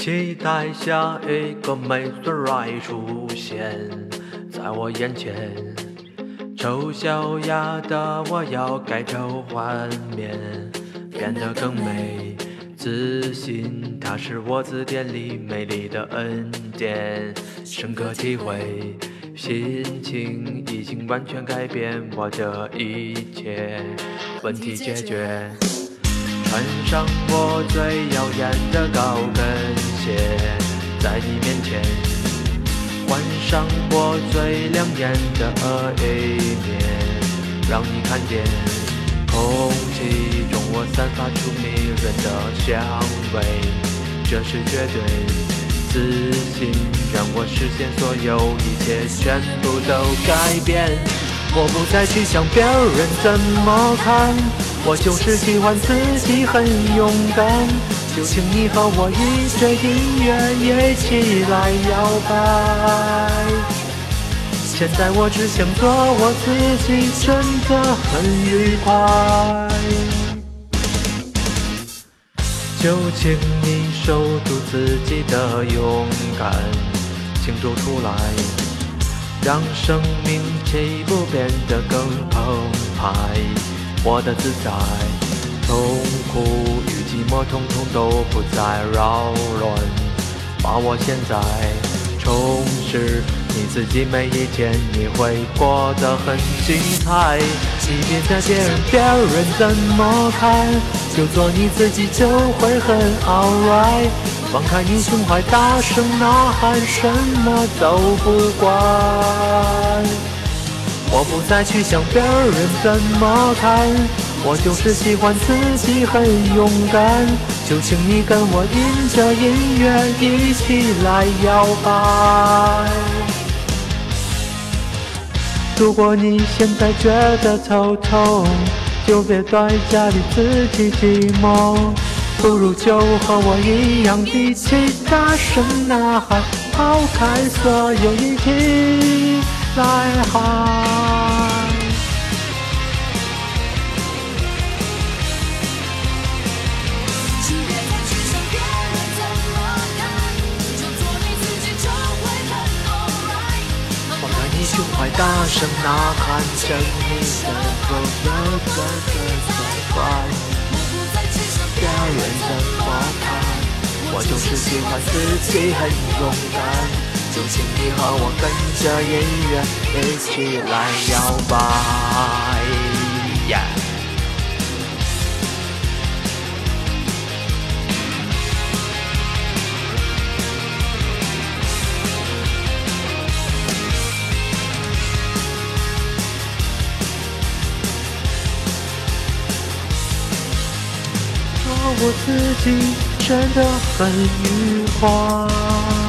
期待下一个美女来出现在我眼前，丑小鸭的我要改头换面，变得更美。自信，它是我字典里美丽的恩典，深刻体会，心情已经完全改变我的一切，问题解决。穿上我最耀眼的高跟鞋，在你面前，换上我最亮眼的一面，让你看见空气中我散发出迷人的香味，这是绝对。自信让我实现所有一切，全部都改变。我不再去想别人怎么看。我就是喜欢自己很勇敢，就请你和我一着音乐一起来摇摆。现在我只想做我自己，真的很愉快。就请你守住自己的勇敢，庆祝出来，让生命起步变得更澎湃。我的自在，痛苦与寂寞，统统都不再扰乱。把握现在，充实你自己，每一天你会过得很精彩。你别在别人别人怎么看，就做你自己就会很 alright。放开你胸怀，大声呐喊，什么都不管。我不再去想别人怎么看，我就是喜欢自己很勇敢。就请你跟我迎着音乐一起来摇摆。如果你现在觉得头痛，就别在家里自己寂寞，不如就和我一样一起大声呐喊，抛开所有一起来喊。胸怀大声呐喊，向你散播的歌声快快。别人怎么看？我就是喜欢自己很勇敢。就请你和我跟着音乐一起来摇摆。我自己真的很愉快。